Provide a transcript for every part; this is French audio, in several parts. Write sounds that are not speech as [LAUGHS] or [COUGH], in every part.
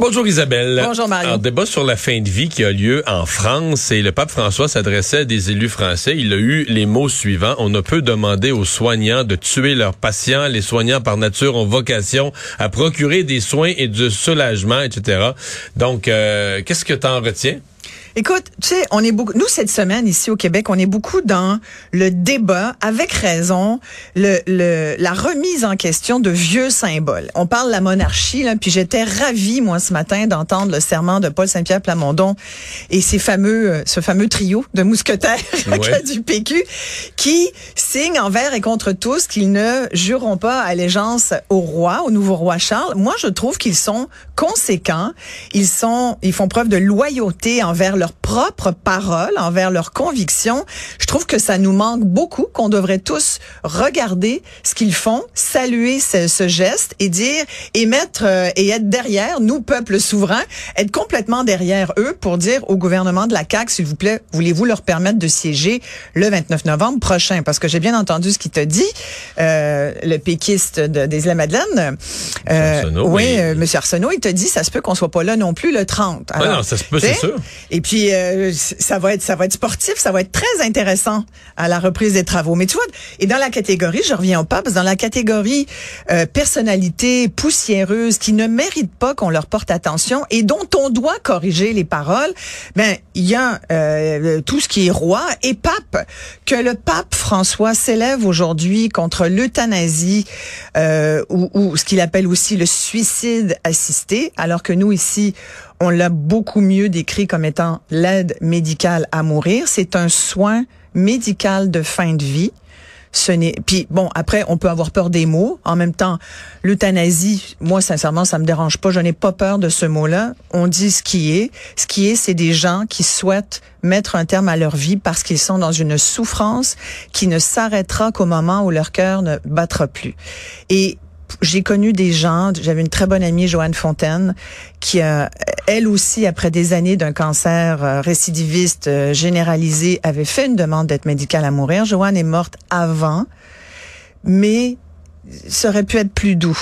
Bonjour Isabelle. Bonjour, Mario. Alors, débat sur la fin de vie qui a lieu en France et le pape François s'adressait à des élus français. Il a eu les mots suivants. On ne peut demander aux soignants de tuer leurs patients. Les soignants par nature ont vocation à procurer des soins et du soulagement, etc. Donc, euh, qu'est-ce que tu en retiens? Écoute, tu sais, on est beaucoup, nous cette semaine ici au Québec, on est beaucoup dans le débat, avec raison, le, le la remise en question de vieux symboles. On parle de la monarchie, là, puis j'étais ravie moi ce matin d'entendre le serment de Paul Saint-Pierre Plamondon et ces fameux, euh, ce fameux trio de mousquetaires [LAUGHS] Ouais. du PQ qui signent envers et contre tous qu'ils ne jureront pas allégeance au roi, au nouveau roi Charles. Moi, je trouve qu'ils sont conséquents. Ils sont, ils font preuve de loyauté envers leurs propres paroles, envers leurs convictions. Je trouve que ça nous manque beaucoup, qu'on devrait tous regarder ce qu'ils font, saluer ce, ce geste et dire et mettre euh, et être derrière nous, peuple souverain, être complètement derrière eux pour dire au gouvernement de la CAQ, s'il vous plaît, voulez-vous leur permettre de siéger le 29 novembre prochain? Parce que j'ai bien entendu ce qu'il t'a dit, euh, le péquiste de, des Isla-Madeleine. Euh, Arsenault, oui, oui. euh, Monsieur Arsenault, il te dit, ça se peut qu'on soit pas là non plus le 30. Ouais, non, ça se peut, c'est sûr. Et puis euh, c- ça va être ça va être sportif, ça va être très intéressant à la reprise des travaux. Mais tu vois, et dans la catégorie, je reviens au pape, dans la catégorie euh, personnalité poussiéreuse qui ne mérite pas qu'on leur porte attention et dont on doit corriger les paroles, ben il y a euh, tout ce qui est roi et pape que le pape François s'élève aujourd'hui contre l'euthanasie euh, ou, ou ce qu'il appelle aussi le suicide assisté, alors que nous ici on l'a beaucoup mieux décrit comme étant l'aide médicale à mourir. C'est un soin médical de fin de vie. Ce n'est puis bon après on peut avoir peur des mots. En même temps l'euthanasie moi sincèrement ça me dérange pas. Je n'ai pas peur de ce mot-là. On dit ce qui est. Ce qui est c'est des gens qui souhaitent mettre un terme à leur vie parce qu'ils sont dans une souffrance qui ne s'arrêtera qu'au moment où leur cœur ne battra plus. Et j'ai connu des gens, j'avais une très bonne amie, Joanne Fontaine, qui a, elle aussi, après des années d'un cancer euh, récidiviste euh, généralisé, avait fait une demande d'être médicale à mourir. Joanne est morte avant, mais ça aurait pu être plus doux.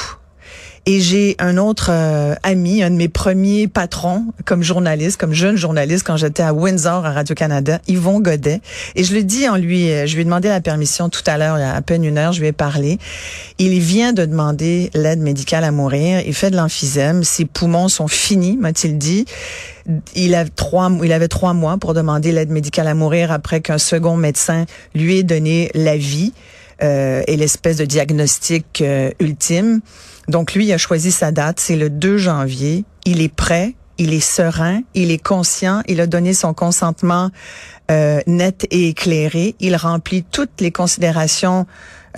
Et j'ai un autre euh, ami, un de mes premiers patrons comme journaliste, comme jeune journaliste quand j'étais à Windsor à Radio-Canada, Yvon Godet. Et je le dis en lui, euh, je lui ai demandé la permission tout à l'heure, il y a à peine une heure, je lui ai parlé. Il vient de demander l'aide médicale à mourir. Il fait de l'emphysème. Ses poumons sont finis, m'a-t-il dit. Il a trois, il avait trois mois pour demander l'aide médicale à mourir après qu'un second médecin lui ait donné la vie euh, et l'espèce de diagnostic euh, ultime. Donc lui il a choisi sa date, c'est le 2 janvier. Il est prêt, il est serein, il est conscient, il a donné son consentement euh, net et éclairé. Il remplit toutes les considérations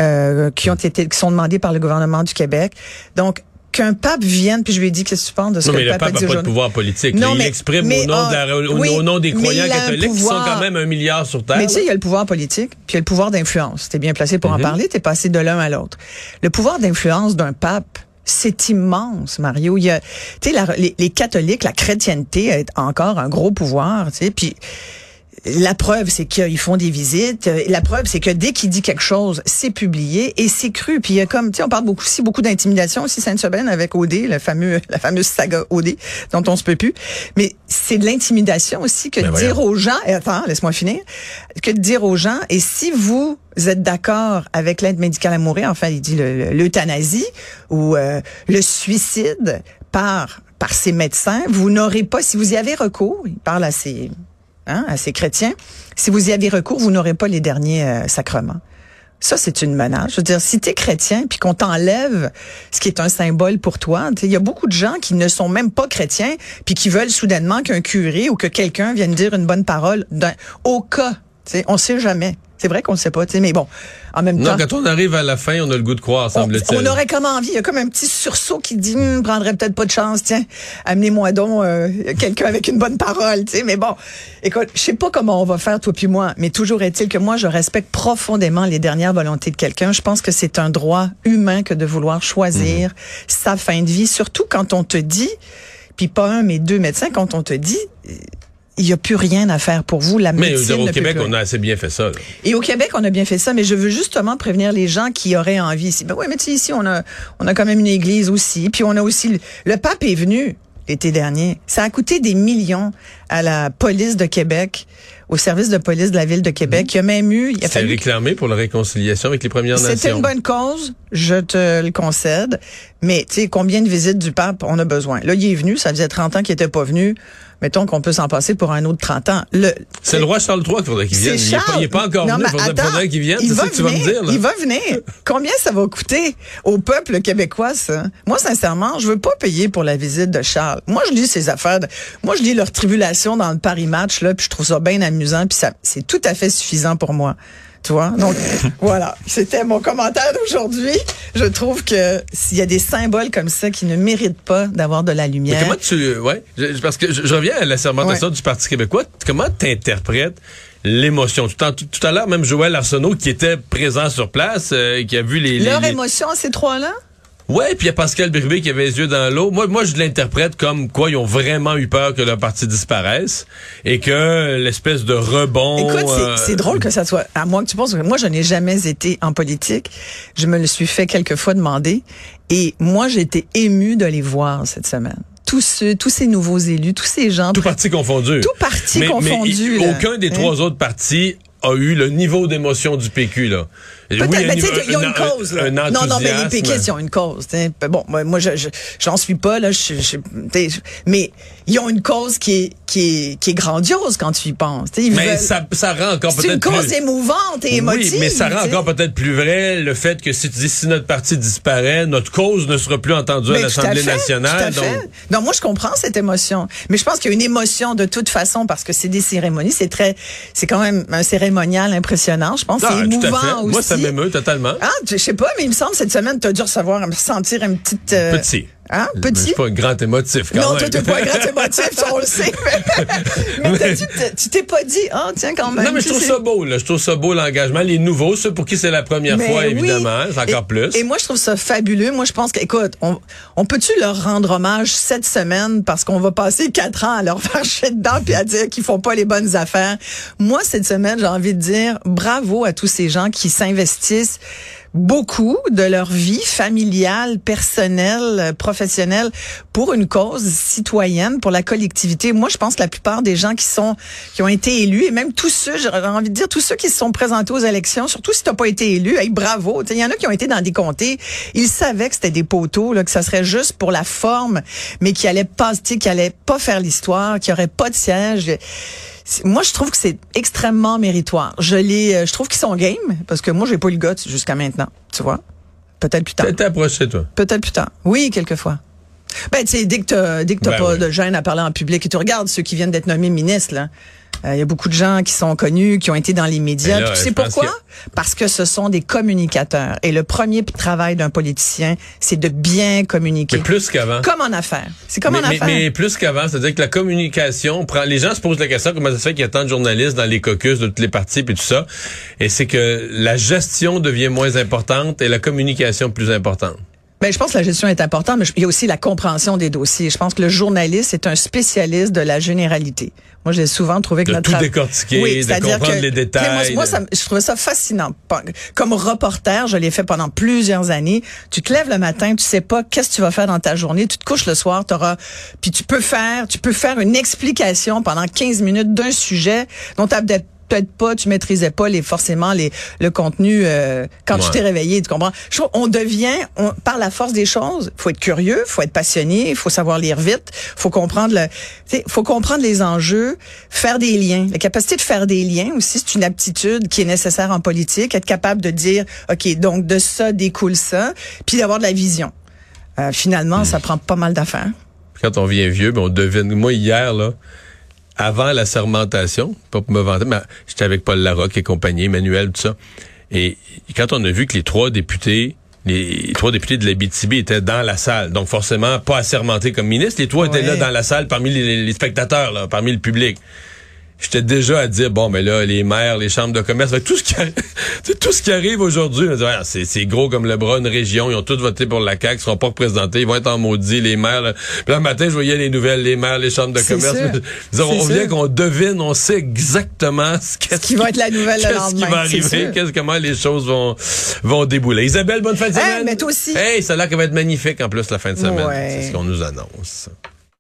euh, qui ont été qui sont demandées par le gouvernement du Québec. Donc qu'un pape vienne, puis je lui ai dit qu'est-ce que tu penses de ce Non, que mais le pape, a dit pas de pouvoir politique. Non, il mais- exprime mais, au, nom de la- au, oui, au nom des croyants catholiques qui sont quand même un milliard sur Terre. Mais tu sais, il y a le pouvoir politique, puis il y a le pouvoir d'influence. T'es bien placé pour en Mhm. parler, t'es passé de l'un à l'autre. Le pouvoir d'influence d'un pape, c'est immense, Mario. Il y a, tu sais, les, les catholiques, la chrétienté a encore un gros pouvoir, tu sais, puis la preuve, c'est qu'ils font des visites. La preuve, c'est que dès qu'il dit quelque chose, c'est publié et c'est cru. Puis il y a comme, tu sais, on parle beaucoup aussi beaucoup d'intimidation aussi Sainte-Sabine avec OD, le fameux, [LAUGHS] la fameuse saga OD dont on se peut plus. Mais c'est de l'intimidation aussi que Ben de dire aux gens, et attends, laisse-moi finir, que de dire aux gens, et si vous êtes d'accord avec l'aide médicale à mourir, enfin, il dit le- le- l'euthanasie ou euh, le suicide par par ces médecins, vous n'aurez pas, si vous y avez recours, il parle à ces hein, à ces chrétiens, si vous y avez recours, vous n'aurez pas les derniers euh, sacrements. Ça, c'est une menace. Je veux dire, si tu es chrétien puis qu'on t'enlève ce qui est un symbole pour toi, il y a beaucoup de gens qui ne sont même pas chrétiens puis qui veulent soudainement qu'un curé ou que quelqu'un vienne dire une bonne parole d'un- au cas. On sait jamais. C'est vrai qu'on ne sait pas, tu sais, mais bon, en même Non, temps. quand on arrive à la fin, on a le goût de croire, semble-t-il. on aurait comme envie, il y a comme un petit sursaut qui dit, Hum, prendrait peut-être pas de chance, tiens, amenez-moi donc euh, quelqu'un avec une bonne parole, tu sais. Mais bon, écoute, je sais pas comment on va faire toi puis moi, mais toujours est-il que moi je respecte profondément les dernières volontés de quelqu'un. Je pense que c'est un droit humain que de vouloir choisir sa fin de vie, surtout quand on te dit, puis pas un mais deux médecins, quand on te dit. Euh, Il n'y a plus rien à faire pour vous. La Mais médecine dire, au ne peut Québec, plus on a assez bien fait ça. là. et au Québec, on a bien fait ça, mais je veux justement prévenir les gens qui auraient envie ici. Ben oui, mais tu sais, ici, on a, on a quand même une église aussi, puis on a aussi, le, le pape est venu l'été dernier. Ça a coûté des millions à la police de Québec, au service de police de la ville de Québec. Il y a même eu, il a fallu réclamé pour la réconciliation avec les Premières Nations. c'était une bonne cause, je te le concède. Mais tu sais, combien de visites du pape on a besoin? Là, il est venu, ça faisait 30 ans qu'il était pas venu. Mettons qu'on peut s'en passer pour un autre 30 ans. Le, C'est le roi Charles III qu'il faudrait qu'il vienne. Il est pas- Il n'est pas, encore Non, venu. mais attends, faudrait qu'il vienne. il va que tu vas me venir, dire. Là. Il va venir. Combien ça va coûter au peuple québécois, ça? Moi, sincèrement, je veux pas payer pour la visite de Charles. Moi, je lis ses affaires. de- moi, je lis leur tribulation dans le Paris Match, là, puis je trouve ça bien amusant, puis ça, c'est tout à fait suffisant pour moi. Tu vois? Donc, [LAUGHS] voilà. C'était mon commentaire d'aujourd'hui. Je trouve que s'il y a des symboles comme ça qui ne méritent pas d'avoir de la Mais lumière. comment tu. Ouais, je- parce que je, je reviens à la sermentation du Parti québécois. Comment tu interprètes l'émotion? Tout, en- tout- tout à l'heure, même Joël Arsenault, qui était présent sur place, euh, qui a vu les. les- Leur les- émotion, ces trois-là? Ouais, puis il y a Pascal Birubé qui avait les yeux dans l'eau. Moi, moi, je l'interprète comme quoi ils ont vraiment eu peur que leur parti disparaisse et que l'espèce de rebond. Écoute, c'est- euh, c'est drôle que ça soit. À moins que tu penses moi, je n'ai jamais été en politique. Je me le suis fait quelques fois demander. Et moi, j'ai été émue de les voir cette semaine. Tous ceux, tous ces nouveaux élus, tous ces gens. Tout parti confondu. Tout parti mais confondu, aucun des Hein? trois autres partis a eu le niveau d'émotion du PQ, là. Peut-être, Oui, un mais tu sais, ils ont un- une cause. Là. un non, non, mais les péquistes, ils ont une cause. t'sais. Bon, moi, moi, je, je- j'en suis pas là. Je- mais ils ont une cause qui est, qui est, qui est grandiose quand tu y penses. Ils Mais veulent- ça, ça rend encore c'est une peut-être cause plus... émouvante et émotive. Oui, mais ça rend t'sais. encore peut-être plus vrai le fait que si tu dis si notre parti disparaît, notre cause ne sera plus entendue à Mais tout à l'Assemblée fait, nationale. tout à fait. donc- Non, moi je comprends cette émotion, mais je pense qu'il y a une émotion de toute façon parce que c'est des cérémonies, c'est très, c'est quand même un cérémonial impressionnant. Je pense Ah, c'est tout à émouvant fait. aussi. Moi, ça m'émeut totalement. Ah, je sais pas, mais il me semble cette semaine tu as dû recevoir, sentir une petite. euh, Petit. Hein, Je petit? suis pas un grand émotif quand Non, même. toi, t'es pas un grand [LAUGHS] émotif, ça, on le sait. [LAUGHS] mais tu t'es pas dit, ah, tiens, quand même. Non, mais je trouve ça beau, là. Je trouve ça beau, l'engagement. Les nouveaux, ceux pour qui c'est la première Mais fois, oui. évidemment. C'est encore et, plus. Et moi, je trouve ça fabuleux. Moi, je pense qu'écoute, on, on peut-tu leur rendre hommage cette semaine parce qu'on va passer quatre ans à leur [LAUGHS] faire chier dedans puis à dire qu'ils font pas les bonnes affaires? Moi, cette semaine, j'ai envie de dire bravo à tous ces gens qui s'investissent beaucoup de leur vie familiale, personnelle, professionnelle pour une cause citoyenne, pour la collectivité. Moi, je pense que la plupart des gens qui sont qui ont été élus et même tous ceux, j'aurais envie de dire tous ceux qui se sont présentés aux élections, surtout si t'as pas été élu, hey, bravo. Il y en a qui ont été dans des comtés, ils savaient que c'était des poteaux, là, que ça serait juste pour la forme, mais qui allaient pas, tu qui allaient pas faire l'histoire, qui aurait pas de siège. Moi, je trouve que c'est extrêmement méritoire. Je les, euh, je trouve qu'ils sont game parce que moi, j'ai pas eu le gars jusqu'à maintenant. Tu vois, peut-être plus tard. Peut-être approché, toi? Peut-être plus tard. Oui, quelquefois. Ben, tu sais, dès que t'as, dès que t'as Ben pas oui. de gêne à parler en public, et tu regardes ceux qui viennent d'être nommés ministres, là. Il y a beaucoup de gens qui sont connus, qui ont été dans les médias. Mais là, tu sais pourquoi? Parce que ce sont des communicateurs. Et le premier travail d'un politicien, c'est de bien communiquer. Mais plus qu'avant. Comme en affaires. C'est comme mais, en mais- affaires. mais plus qu'avant, c'est-à-dire que la communication prend. Les gens se posent la question comment ça se fait qu'il y a tant de journalistes dans les caucus de toutes les parties puis tout ça. Et c'est que la gestion devient moins importante et la communication plus importante. Ben, je pense que la gestion est importante, mais il y a aussi la compréhension des dossiers. Je pense que le journaliste est un spécialiste de la généralité. Moi, j'ai souvent trouvé que De notre tout décortiquer, de c'est-à-dire comprendre que- les détails, Moi, moi, de- ça me- je trouvais ça fascinant. Comme reporter, je l'ai fait pendant plusieurs années. Tu te lèves le matin, tu sais pas qu'est-ce que tu vas faire dans ta journée. Tu te couches le soir, t'auras, puis tu peux faire, tu peux faire une explication pendant 15 minutes d'un sujet dont tu peut-être peut-être pas, tu maîtrisais pas les forcément les le contenu euh, quand tu t'es réveillé, tu comprends? Je trouve, On devient on, par la force des choses, faut être curieux, faut être passionné, faut savoir lire vite, faut comprendre le faut comprendre les enjeux, faire des liens. La capacité de faire des liens aussi, c'est une aptitude qui est nécessaire en politique, être capable de dire OK, donc de ça découle ça, puis d'avoir de la vision. Euh, finalement, ça prend pas mal d'affaires. Quand on vient vieux, ben on devine. Moi, hier, là, avant la sermentation, pas pour me vanter, mais j'étais avec Paul Larocque et compagnie, Emmanuel, tout ça. Et quand on a vu que les trois députés les trois députés de l'Abitibi étaient dans la salle, donc forcément pas assermentés comme ministres. Les trois étaient là dans la salle parmi les, les spectateurs, là, parmi le public j'étais déjà à dire bon mais là les maires, les chambres de commerce, tout ce qui arrive, [LAUGHS] tout ce qui arrive aujourd'hui, c'est gros comme le bras, une région, ils ont tous voté pour la CAQ, ils seront pas représentés, ils vont être en maudit les maires. Là. Puis là, matin, je voyais les nouvelles, les maires, les chambres de commerce. [LAUGHS] on vient qu'on devine, on sait exactement ce, qui va être la nouvelle le Qu'est-ce qui va arriver, qu'est-ce comment les choses vont vont débouler. Isabelle, bonne fin de semaine. mais toi aussi. Hey, ça a l'air qu'elle va être magnifique en plus la fin de semaine. C'est ce qu'on nous annonce.